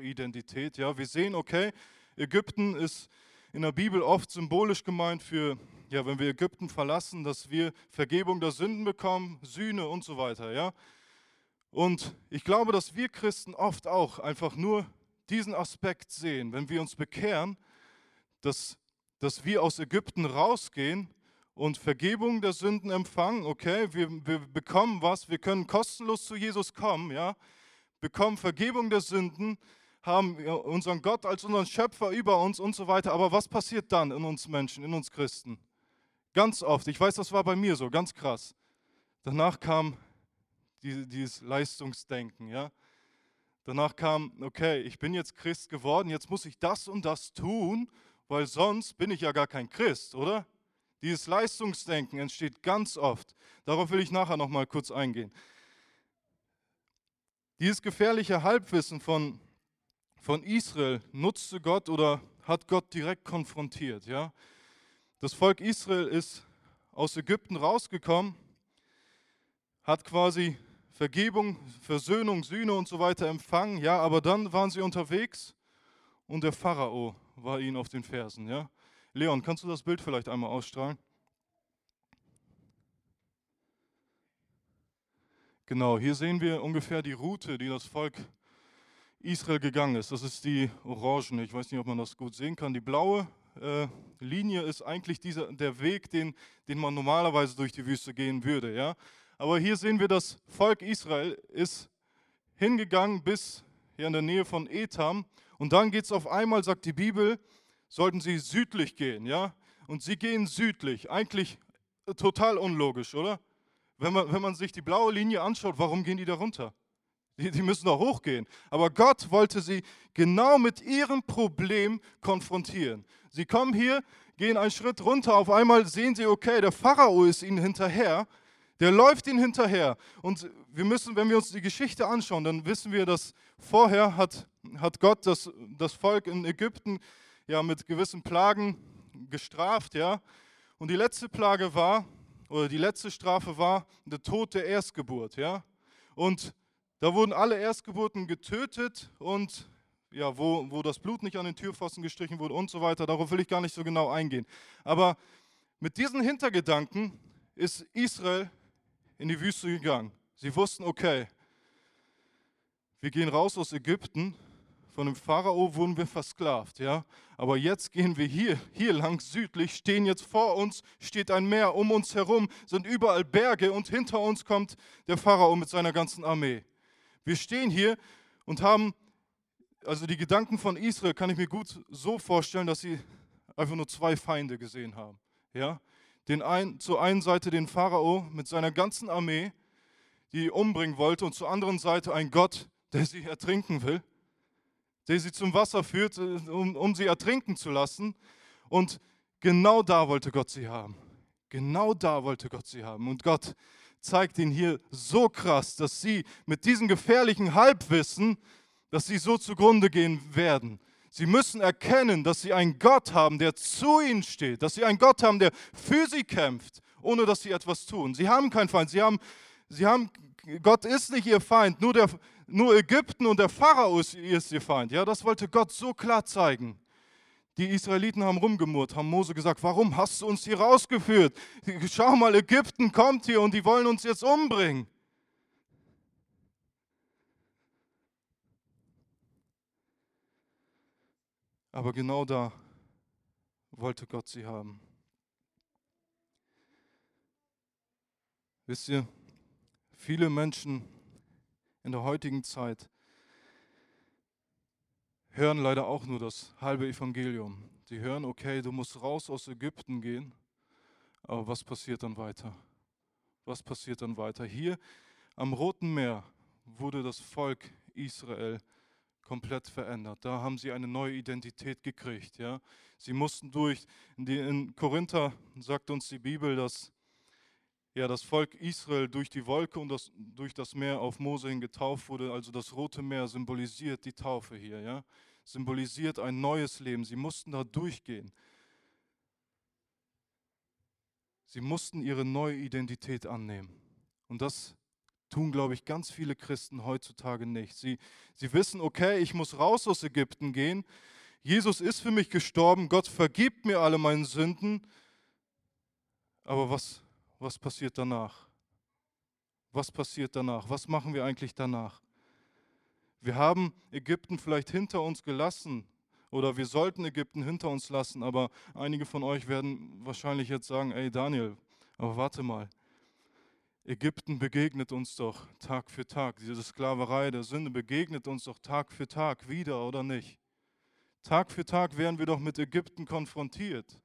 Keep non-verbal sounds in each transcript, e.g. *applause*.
Identität. Ja, wir sehen, okay, Ägypten ist in der Bibel oft symbolisch gemeint für, ja, wenn wir Ägypten verlassen, dass wir Vergebung der Sünden bekommen, Sühne und so weiter. Ja, und ich glaube, dass wir Christen oft auch einfach nur diesen Aspekt sehen, wenn wir uns bekehren, dass, dass wir aus Ägypten rausgehen und Vergebung der Sünden empfangen, okay, wir, wir bekommen was, wir können kostenlos zu Jesus kommen, ja, bekommen Vergebung der Sünden, haben unseren Gott als unseren Schöpfer über uns und so weiter. Aber was passiert dann in uns Menschen, in uns Christen? Ganz oft, ich weiß, das war bei mir so, ganz krass. Danach kam dieses Leistungsdenken, ja. Danach kam, okay, ich bin jetzt Christ geworden, jetzt muss ich das und das tun, weil sonst bin ich ja gar kein Christ, oder? Dieses Leistungsdenken entsteht ganz oft. Darauf will ich nachher noch mal kurz eingehen. Dieses gefährliche Halbwissen von von Israel nutzte Gott oder hat Gott direkt konfrontiert. Ja? Das Volk Israel ist aus Ägypten rausgekommen, hat quasi Vergebung, Versöhnung, Sühne und so weiter empfangen, ja, aber dann waren sie unterwegs und der Pharao war ihnen auf den Fersen. Ja? Leon, kannst du das Bild vielleicht einmal ausstrahlen? Genau, hier sehen wir ungefähr die Route, die das Volk Israel gegangen ist. Das ist die orangene, ich weiß nicht, ob man das gut sehen kann. Die blaue äh, Linie ist eigentlich dieser, der Weg, den, den man normalerweise durch die Wüste gehen würde. Ja? Aber hier sehen wir, das Volk Israel ist hingegangen bis hier in der Nähe von Etam. Und dann geht es auf einmal, sagt die Bibel, sollten sie südlich gehen. Ja? Und sie gehen südlich. Eigentlich total unlogisch, oder? Wenn man, wenn man sich die blaue Linie anschaut, warum gehen die da runter? Die, die müssen doch hochgehen. Aber Gott wollte sie genau mit ihrem Problem konfrontieren. Sie kommen hier, gehen einen Schritt runter, auf einmal sehen sie, okay, der Pharao ist ihnen hinterher, der läuft ihnen hinterher. Und wir müssen, wenn wir uns die Geschichte anschauen, dann wissen wir, dass vorher hat, hat Gott das, das Volk in Ägypten ja mit gewissen Plagen gestraft, ja. Und die letzte Plage war, oder die letzte Strafe war der Tod der Erstgeburt, ja. Und da wurden alle Erstgeburten getötet und ja, wo, wo das Blut nicht an den Türpfosten gestrichen wurde und so weiter. Darauf will ich gar nicht so genau eingehen. Aber mit diesen Hintergedanken ist Israel in die Wüste gegangen. Sie wussten, okay, wir gehen raus aus Ägypten, von dem Pharao wurden wir versklavt, ja. Aber jetzt gehen wir hier, hier lang südlich, stehen jetzt vor uns, steht ein Meer, um uns herum sind überall Berge und hinter uns kommt der Pharao mit seiner ganzen Armee. Wir stehen hier und haben, also die Gedanken von Israel kann ich mir gut so vorstellen, dass sie einfach nur zwei Feinde gesehen haben. Ja? Den ein, zur einen Seite den Pharao mit seiner ganzen Armee, die umbringen wollte, und zur anderen Seite ein Gott, der sie ertrinken will, der sie zum Wasser führt, äh, um, um sie ertrinken zu lassen. Und genau da wollte Gott sie haben. Genau da wollte Gott sie haben. Und Gott zeigt ihn hier so krass, dass sie mit diesem gefährlichen Halbwissen, dass sie so zugrunde gehen werden. Sie müssen erkennen, dass sie einen Gott haben, der zu ihnen steht, dass sie einen Gott haben, der für sie kämpft, ohne dass sie etwas tun. Sie haben keinen Feind, sie haben, sie haben Gott ist nicht ihr Feind, nur, der, nur Ägypten und der Pharao ist, ihr Feind. Ja, das wollte Gott so klar zeigen. Die Israeliten haben rumgemurrt, haben Mose gesagt, warum hast du uns hier rausgeführt? Schau mal, Ägypten kommt hier und die wollen uns jetzt umbringen. Aber genau da wollte Gott sie haben. Wisst ihr, viele Menschen in der heutigen Zeit hören leider auch nur das halbe Evangelium. Sie hören, okay, du musst raus aus Ägypten gehen, aber was passiert dann weiter? Was passiert dann weiter? Hier am Roten Meer wurde das Volk Israel komplett verändert. Da haben sie eine neue Identität gekriegt. Ja? Sie mussten durch, in Korinther sagt uns die Bibel, dass ja, das Volk Israel durch die Wolke und das, durch das Meer auf Mose hin getauft wurde. Also das Rote Meer symbolisiert die Taufe hier, ja? Symbolisiert ein neues Leben. Sie mussten da durchgehen. Sie mussten ihre neue Identität annehmen. Und das tun, glaube ich, ganz viele Christen heutzutage nicht. Sie, sie wissen, okay, ich muss raus aus Ägypten gehen. Jesus ist für mich gestorben. Gott vergibt mir alle meine Sünden. Aber was, was passiert danach? Was passiert danach? Was machen wir eigentlich danach? Wir haben Ägypten vielleicht hinter uns gelassen oder wir sollten Ägypten hinter uns lassen, aber einige von euch werden wahrscheinlich jetzt sagen, ey Daniel, aber warte mal, Ägypten begegnet uns doch Tag für Tag. Diese Sklaverei der Sünde begegnet uns doch Tag für Tag wieder, oder nicht? Tag für Tag werden wir doch mit Ägypten konfrontiert.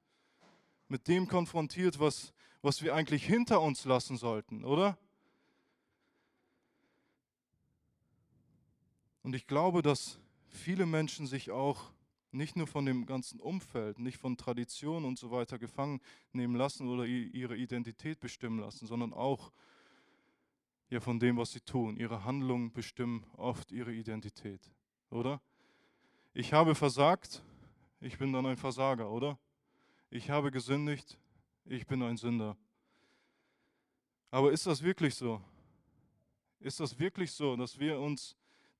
Mit dem konfrontiert, was, was wir eigentlich hinter uns lassen sollten, oder? Und ich glaube, dass viele Menschen sich auch nicht nur von dem ganzen Umfeld, nicht von Tradition und so weiter gefangen nehmen lassen oder ihre Identität bestimmen lassen, sondern auch ja von dem, was sie tun. Ihre Handlungen bestimmen oft ihre Identität, oder? Ich habe versagt, ich bin dann ein Versager, oder? Ich habe gesündigt, ich bin ein Sünder. Aber ist das wirklich so? Ist das wirklich so, dass wir uns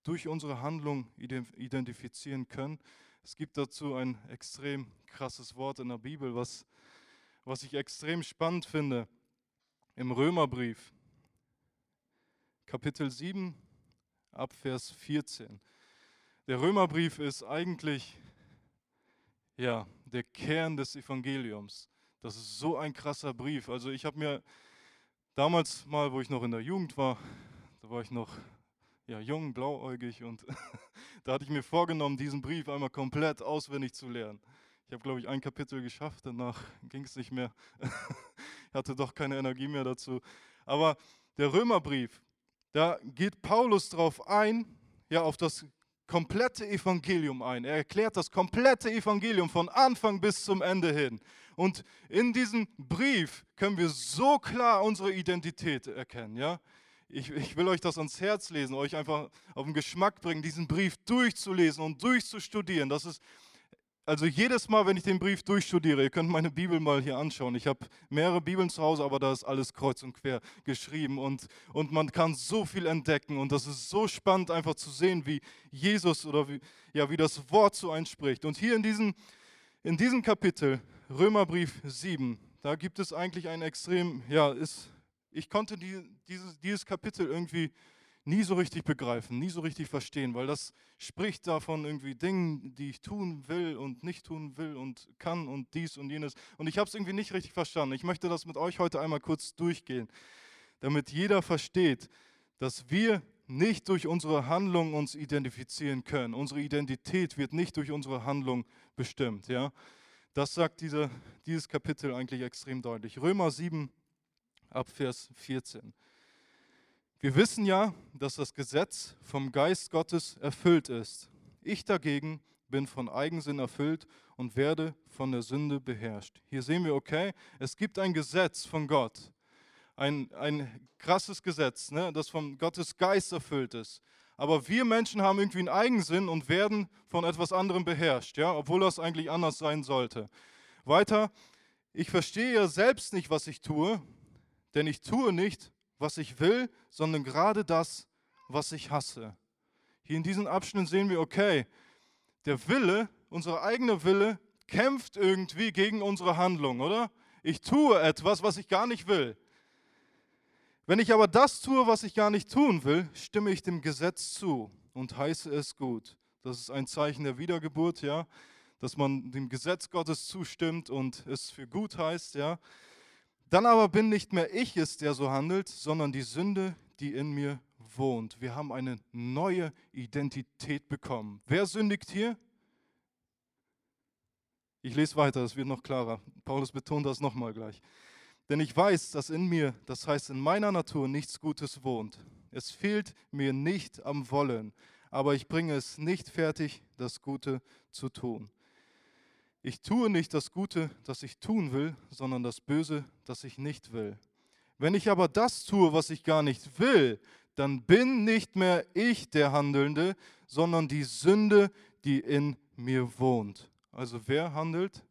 durch unsere Handlung identifizieren können? Es gibt dazu ein extrem krasses Wort in der Bibel, was, was ich extrem spannend finde. Im Römerbrief, Kapitel 7, Abvers 14. Der Römerbrief ist eigentlich ja, der Kern des Evangeliums. Das ist so ein krasser Brief. Also ich habe mir damals mal, wo ich noch in der Jugend war, da war ich noch ja, jung, blauäugig und *laughs* da hatte ich mir vorgenommen, diesen Brief einmal komplett auswendig zu lernen. Ich habe, glaube ich, ein Kapitel geschafft, danach ging es nicht mehr. *laughs* ich hatte doch keine Energie mehr dazu. Aber der Römerbrief, da geht Paulus drauf ein, ja, auf das komplette Evangelium ein. Er erklärt das komplette Evangelium von Anfang bis zum Ende hin. Und in diesem Brief können wir so klar unsere Identität erkennen, ja ich, ich will euch das ans Herz lesen, euch einfach auf den Geschmack bringen, diesen Brief durchzulesen und durchzustudieren. Das ist, also jedes Mal, wenn ich den Brief durchstudiere, ihr könnt meine Bibel mal hier anschauen. Ich habe mehrere Bibeln zu Hause, aber da ist alles kreuz und quer geschrieben und, und man kann so viel entdecken und das ist so spannend einfach zu sehen, wie Jesus oder wie, ja, wie das Wort zu einspricht. Und hier in diesem, in diesem Kapitel, Römerbrief 7, da gibt es eigentlich ein extrem, ja, ist ich konnte die, dieses, dieses Kapitel irgendwie nie so richtig begreifen, nie so richtig verstehen, weil das spricht davon irgendwie Dingen, die ich tun will und nicht tun will und kann und dies und jenes. Und ich habe es irgendwie nicht richtig verstanden. Ich möchte das mit euch heute einmal kurz durchgehen, damit jeder versteht, dass wir nicht durch unsere Handlung uns identifizieren können. Unsere Identität wird nicht durch unsere Handlung bestimmt. Ja? Das sagt diese, dieses Kapitel eigentlich extrem deutlich. Römer 7, ab Vers 14. Wir wissen ja, dass das Gesetz vom Geist Gottes erfüllt ist. Ich dagegen bin von Eigensinn erfüllt und werde von der Sünde beherrscht. Hier sehen wir, okay, es gibt ein Gesetz von Gott. Ein, ein krasses Gesetz, ne, das von Gottes Geist erfüllt ist. Aber wir Menschen haben irgendwie einen Eigensinn und werden von etwas anderem beherrscht, ja, obwohl das eigentlich anders sein sollte. Weiter, ich verstehe ja selbst nicht, was ich tue, denn ich tue nicht, was ich will, sondern gerade das, was ich hasse. Hier in diesem Abschnitt sehen wir, okay, der Wille, unser eigener Wille, kämpft irgendwie gegen unsere Handlung, oder? Ich tue etwas, was ich gar nicht will. Wenn ich aber das tue, was ich gar nicht tun will, stimme ich dem Gesetz zu und heiße es gut. Das ist ein Zeichen der Wiedergeburt, ja, dass man dem Gesetz Gottes zustimmt und es für gut heißt, ja. Dann aber bin nicht mehr ich es, der so handelt, sondern die Sünde, die in mir wohnt. Wir haben eine neue Identität bekommen. Wer sündigt hier? Ich lese weiter, es wird noch klarer. Paulus betont das nochmal gleich. Denn ich weiß, dass in mir, das heißt in meiner Natur, nichts Gutes wohnt. Es fehlt mir nicht am Wollen, aber ich bringe es nicht fertig, das Gute zu tun. Ich tue nicht das Gute, das ich tun will, sondern das Böse, das ich nicht will. Wenn ich aber das tue, was ich gar nicht will, dann bin nicht mehr ich der Handelnde, sondern die Sünde, die in mir wohnt. Also wer handelt?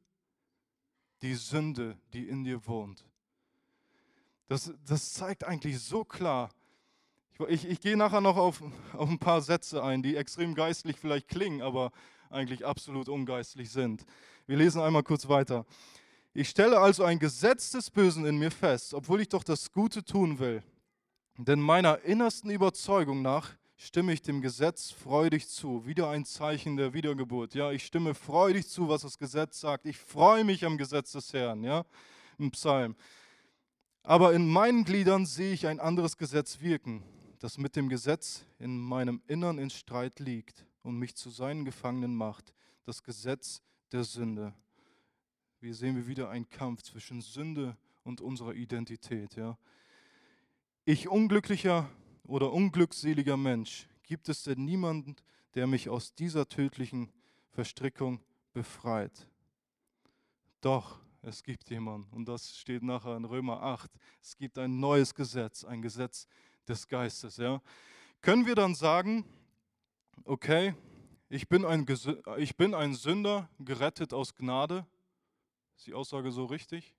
Die Sünde, die in dir wohnt. Das, das zeigt eigentlich so klar, Ich, ich, ich gehe nachher noch auf, auf ein paar Sätze ein, die extrem geistlich vielleicht klingen, aber eigentlich absolut ungeistlich sind. Wir lesen einmal kurz weiter. Ich stelle also ein Gesetz des Bösen in mir fest, obwohl ich doch das Gute tun will. Denn meiner innersten Überzeugung nach stimme ich dem Gesetz freudig zu. Wieder ein Zeichen der Wiedergeburt. Ja, ich stimme freudig zu, was das Gesetz sagt. Ich freue mich am Gesetz des Herrn. Ja, im Psalm. Aber in meinen Gliedern sehe ich ein anderes Gesetz wirken, das mit dem Gesetz in meinem Innern in Streit liegt und mich zu seinen Gefangenen macht. Das Gesetz der Sünde. Hier sehen wir wieder einen Kampf zwischen Sünde und unserer Identität. Ja. Ich unglücklicher oder unglückseliger Mensch, gibt es denn niemanden, der mich aus dieser tödlichen Verstrickung befreit? Doch, es gibt jemanden und das steht nachher in Römer 8. Es gibt ein neues Gesetz, ein Gesetz des Geistes. Ja. Können wir dann sagen, okay, ich bin, ein, ich bin ein Sünder, gerettet aus Gnade? Ist die Aussage so richtig?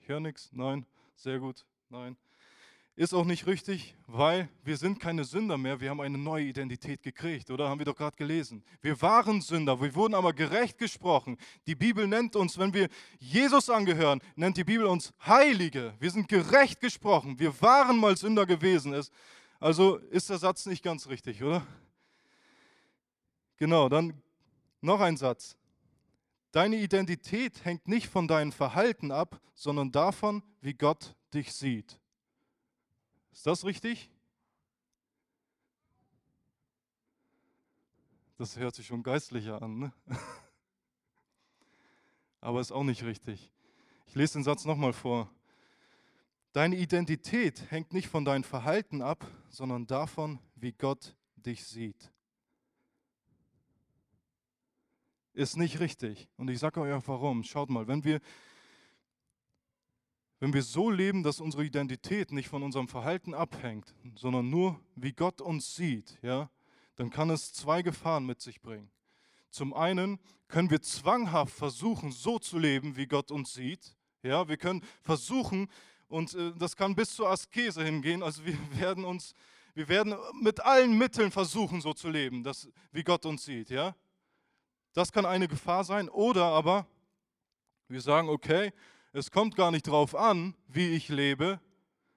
Ich höre nichts. Nein. Sehr gut. Nein. Ist auch nicht richtig, weil wir sind keine Sünder mehr, wir haben eine neue Identität gekriegt, oder? Haben wir doch gerade gelesen. Wir waren Sünder, wir wurden aber gerecht gesprochen. Die Bibel nennt uns, wenn wir Jesus angehören, nennt die Bibel uns Heilige. Wir sind gerecht gesprochen. Wir waren mal Sünder gewesen. Also ist der Satz nicht ganz richtig, oder? Genau, dann noch ein Satz. Deine Identität hängt nicht von deinem Verhalten ab, sondern davon, wie Gott dich sieht. Ist das richtig? Das hört sich schon geistlicher an, ne? *laughs* aber ist auch nicht richtig. Ich lese den Satz nochmal vor. Deine Identität hängt nicht von deinem Verhalten ab, sondern davon, wie Gott dich sieht. ist nicht richtig. Und ich sage euch auch warum. Schaut mal, wenn wir, wenn wir so leben, dass unsere Identität nicht von unserem Verhalten abhängt, sondern nur wie Gott uns sieht, ja, dann kann es zwei Gefahren mit sich bringen. Zum einen können wir zwanghaft versuchen, so zu leben, wie Gott uns sieht. Ja, wir können versuchen, und äh, das kann bis zur Askese hingehen, also wir *laughs* werden uns, wir werden mit allen Mitteln versuchen, so zu leben, dass, wie Gott uns sieht. Ja? Das kann eine Gefahr sein. Oder aber wir sagen, okay, es kommt gar nicht darauf an, wie ich lebe,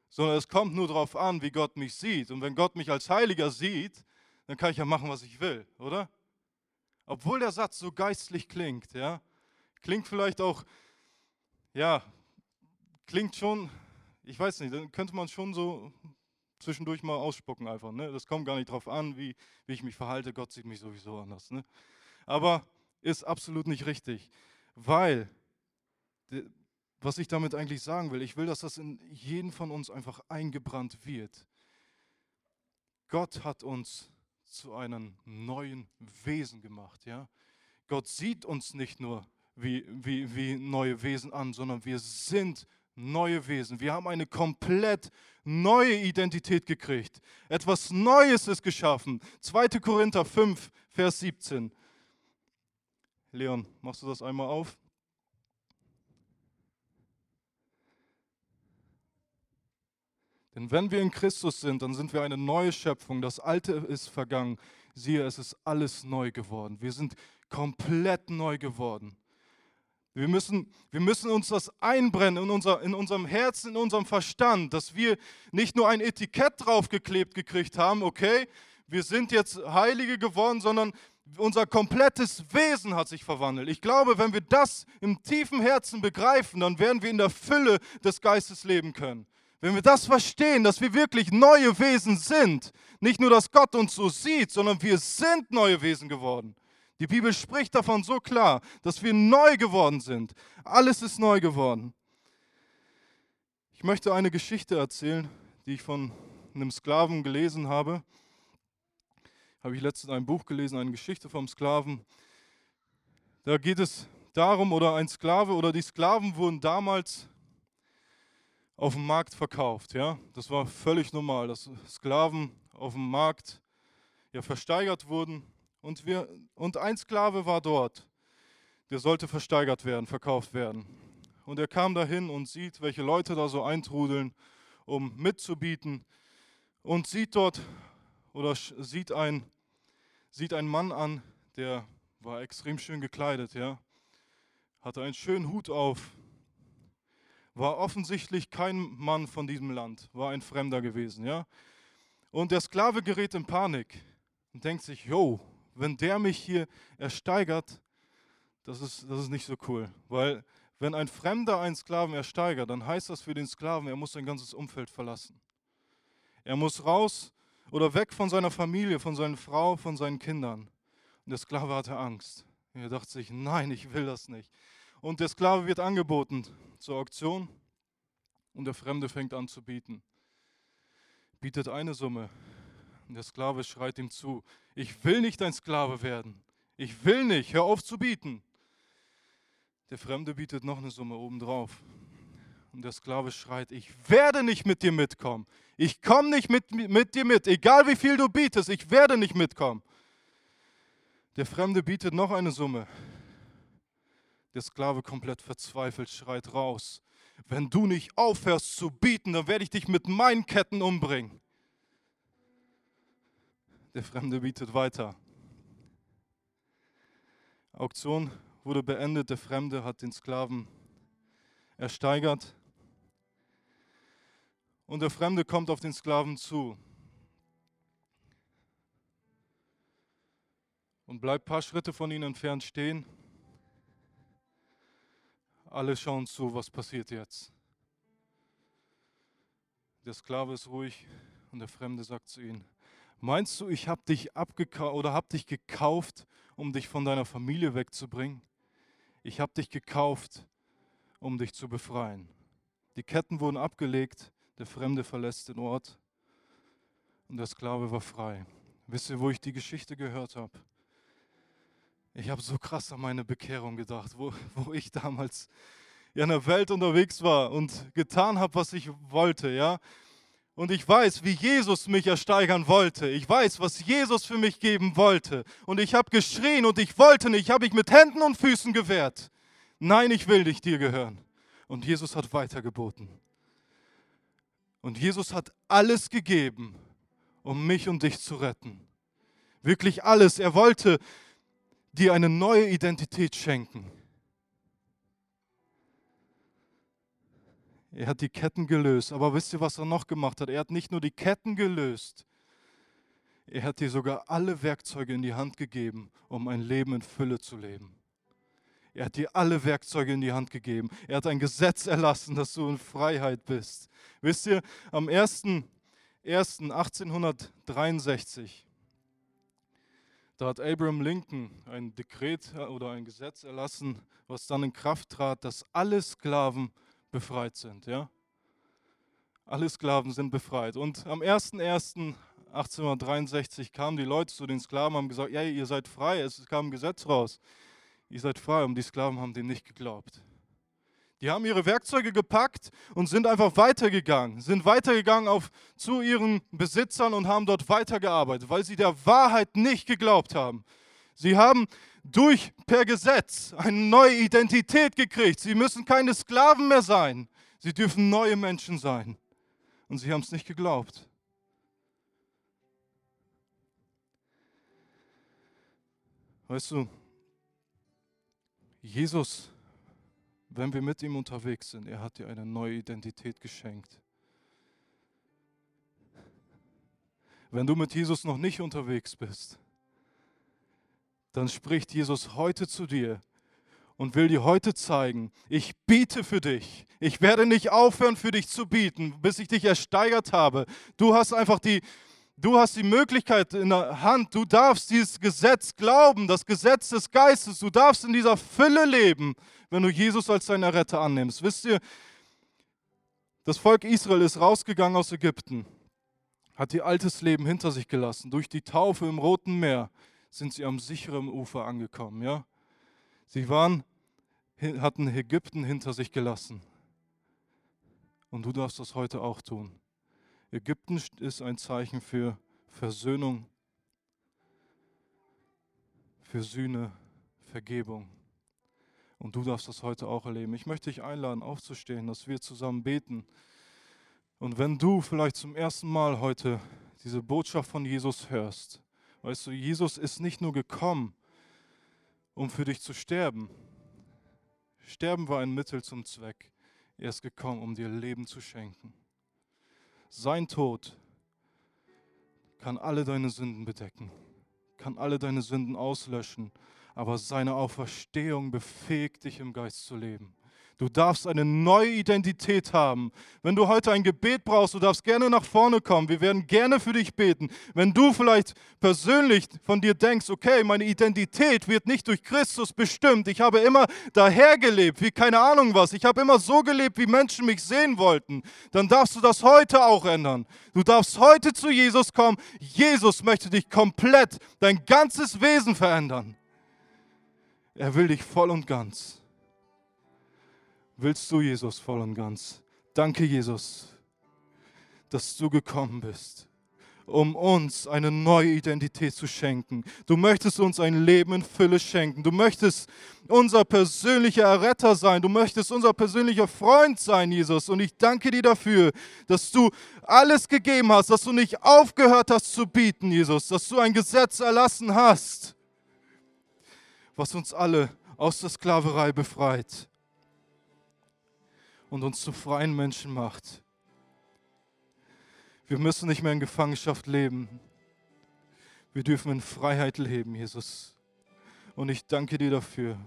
sondern es kommt nur darauf an, wie Gott mich sieht. Und wenn Gott mich als Heiliger sieht, dann kann ich ja machen, was ich will, oder? Obwohl der Satz so geistlich klingt, ja, klingt vielleicht auch, ja, klingt schon, ich weiß nicht, dann könnte man schon so zwischendurch mal ausspucken einfach. Ne? Das kommt gar nicht darauf an, wie, wie ich mich verhalte. Gott sieht mich sowieso anders. Ne? aber ist absolut nicht richtig, weil, was ich damit eigentlich sagen will, ich will, dass das in jeden von uns einfach eingebrannt wird. Gott hat uns zu einem neuen Wesen gemacht. Ja? Gott sieht uns nicht nur wie, wie, wie neue Wesen an, sondern wir sind neue Wesen. Wir haben eine komplett neue Identität gekriegt. Etwas Neues ist geschaffen. 2. Korinther 5, Vers 17. Leon, machst du das einmal auf? Denn wenn wir in Christus sind, dann sind wir eine neue Schöpfung. Das Alte ist vergangen. Siehe, es ist alles neu geworden. Wir sind komplett neu geworden. Wir müssen, wir müssen uns das einbrennen in, unser, in unserem Herzen, in unserem Verstand, dass wir nicht nur ein Etikett draufgeklebt gekriegt haben, okay, wir sind jetzt Heilige geworden, sondern unser komplettes Wesen hat sich verwandelt. Ich glaube, wenn wir das im tiefen Herzen begreifen, dann werden wir in der Fülle des Geistes leben können. Wenn wir das verstehen, dass wir wirklich neue Wesen sind, nicht nur, dass Gott uns so sieht, sondern wir sind neue Wesen geworden. Die Bibel spricht davon so klar, dass wir neu geworden sind. Alles ist neu geworden. Ich möchte eine Geschichte erzählen, die ich von einem Sklaven gelesen habe habe ich letztens ein Buch gelesen, eine Geschichte vom Sklaven. Da geht es darum, oder ein Sklave oder die Sklaven wurden damals auf dem Markt verkauft. Ja? Das war völlig normal, dass Sklaven auf dem Markt ja, versteigert wurden. Und, wir, und ein Sklave war dort, der sollte versteigert werden, verkauft werden. und er kam dahin und sieht, welche Leute da so eintrudeln, um mitzubieten und sieht dort oder sieht ein sieht einen Mann an, der war extrem schön gekleidet, ja, hatte einen schönen Hut auf, war offensichtlich kein Mann von diesem Land, war ein Fremder gewesen, ja. Und der Sklave gerät in Panik und denkt sich, jo, wenn der mich hier ersteigert, das ist, das ist nicht so cool. Weil wenn ein Fremder einen Sklaven ersteigert, dann heißt das für den Sklaven, er muss sein ganzes Umfeld verlassen. Er muss raus oder weg von seiner Familie, von seiner Frau, von seinen Kindern. Und der Sklave hatte Angst. Er dachte sich, nein, ich will das nicht. Und der Sklave wird angeboten zur Auktion und der Fremde fängt an zu bieten. Bietet eine Summe und der Sklave schreit ihm zu, ich will nicht dein Sklave werden. Ich will nicht, hör auf zu bieten. Der Fremde bietet noch eine Summe obendrauf. Und der Sklave schreit, ich werde nicht mit dir mitkommen. Ich komme nicht mit, mit dir mit, egal wie viel du bietest, ich werde nicht mitkommen. Der Fremde bietet noch eine Summe. Der Sklave komplett verzweifelt schreit raus, wenn du nicht aufhörst zu bieten, dann werde ich dich mit meinen Ketten umbringen. Der Fremde bietet weiter. Auktion wurde beendet, der Fremde hat den Sklaven ersteigert. Und der Fremde kommt auf den Sklaven zu und bleibt ein paar Schritte von ihnen entfernt stehen. Alle schauen zu, was passiert jetzt. Der Sklave ist ruhig und der Fremde sagt zu ihnen, meinst du, ich habe dich abgekauft oder habe dich gekauft, um dich von deiner Familie wegzubringen? Ich habe dich gekauft, um dich zu befreien. Die Ketten wurden abgelegt, der Fremde verlässt den Ort und der Sklave war frei. Wisst ihr, wo ich die Geschichte gehört habe? Ich habe so krass an meine Bekehrung gedacht, wo, wo ich damals in der Welt unterwegs war und getan habe, was ich wollte, ja. Und ich weiß, wie Jesus mich ersteigern wollte. Ich weiß, was Jesus für mich geben wollte. Und ich habe geschrien und ich wollte nicht. Ich habe mich mit Händen und Füßen gewehrt. Nein, ich will nicht dir gehören. Und Jesus hat weitergeboten. Und Jesus hat alles gegeben, um mich und dich zu retten. Wirklich alles. Er wollte dir eine neue Identität schenken. Er hat die Ketten gelöst. Aber wisst ihr, was er noch gemacht hat? Er hat nicht nur die Ketten gelöst, er hat dir sogar alle Werkzeuge in die Hand gegeben, um ein Leben in Fülle zu leben. Er hat dir alle Werkzeuge in die Hand gegeben. Er hat ein Gesetz erlassen, dass du in Freiheit bist. Wisst ihr, am 1.1.1863, da hat Abraham Lincoln ein Dekret oder ein Gesetz erlassen, was dann in Kraft trat, dass alle Sklaven befreit sind. Ja? Alle Sklaven sind befreit. Und am 1.1.1863 kamen die Leute zu den Sklaven und haben gesagt, ja, ihr seid frei, es kam ein Gesetz raus. Ihr seid frei. Und die Sklaven haben dem nicht geglaubt. Die haben ihre Werkzeuge gepackt und sind einfach weitergegangen, sind weitergegangen auf, zu ihren Besitzern und haben dort weitergearbeitet, weil sie der Wahrheit nicht geglaubt haben. Sie haben durch per Gesetz eine neue Identität gekriegt. Sie müssen keine Sklaven mehr sein. Sie dürfen neue Menschen sein. Und sie haben es nicht geglaubt. Weißt du, Jesus, wenn wir mit ihm unterwegs sind, er hat dir eine neue Identität geschenkt. Wenn du mit Jesus noch nicht unterwegs bist, dann spricht Jesus heute zu dir und will dir heute zeigen, ich biete für dich. Ich werde nicht aufhören, für dich zu bieten, bis ich dich ersteigert habe. Du hast einfach die, du hast die Möglichkeit in der Hand. Du darfst dieses Gesetz glauben, das Gesetz des Geistes. Du darfst in dieser Fülle leben, wenn du Jesus als deinen Retter annimmst. Wisst ihr, das Volk Israel ist rausgegangen aus Ägypten, hat ihr altes Leben hinter sich gelassen, durch die Taufe im Roten Meer sind sie am sicheren Ufer angekommen. Ja? Sie waren, hatten Ägypten hinter sich gelassen. Und du darfst das heute auch tun. Ägypten ist ein Zeichen für Versöhnung, für Sühne, Vergebung. Und du darfst das heute auch erleben. Ich möchte dich einladen, aufzustehen, dass wir zusammen beten. Und wenn du vielleicht zum ersten Mal heute diese Botschaft von Jesus hörst, weißt du, Jesus ist nicht nur gekommen, um für dich zu sterben. Sterben war ein Mittel zum Zweck. Er ist gekommen, um dir Leben zu schenken. Sein Tod kann alle deine Sünden bedecken, kann alle deine Sünden auslöschen, aber seine Auferstehung befähigt dich im Geist zu leben. Du darfst eine neue Identität haben. Wenn du heute ein Gebet brauchst, du darfst gerne nach vorne kommen. Wir werden gerne für dich beten. Wenn du vielleicht persönlich von dir denkst, okay, meine Identität wird nicht durch Christus bestimmt. Ich habe immer dahergelebt, wie keine Ahnung was. Ich habe immer so gelebt, wie Menschen mich sehen wollten. Dann darfst du das heute auch ändern. Du darfst heute zu Jesus kommen. Jesus möchte dich komplett, dein ganzes Wesen verändern. Er will dich voll und ganz willst du, Jesus, voll und ganz. Danke, Jesus, dass du gekommen bist, um uns eine neue Identität zu schenken. Du möchtest uns ein Leben in Fülle schenken. Du möchtest unser persönlicher Erretter sein. Du möchtest unser persönlicher Freund sein, Jesus. Und ich danke dir dafür, dass du alles gegeben hast, dass du nicht aufgehört hast zu bieten, Jesus, dass du ein Gesetz erlassen hast, was uns alle aus der Sklaverei befreit und uns zu freien Menschen macht. Wir müssen nicht mehr in Gefangenschaft leben. Wir dürfen in Freiheit leben, Jesus. Und ich danke dir dafür.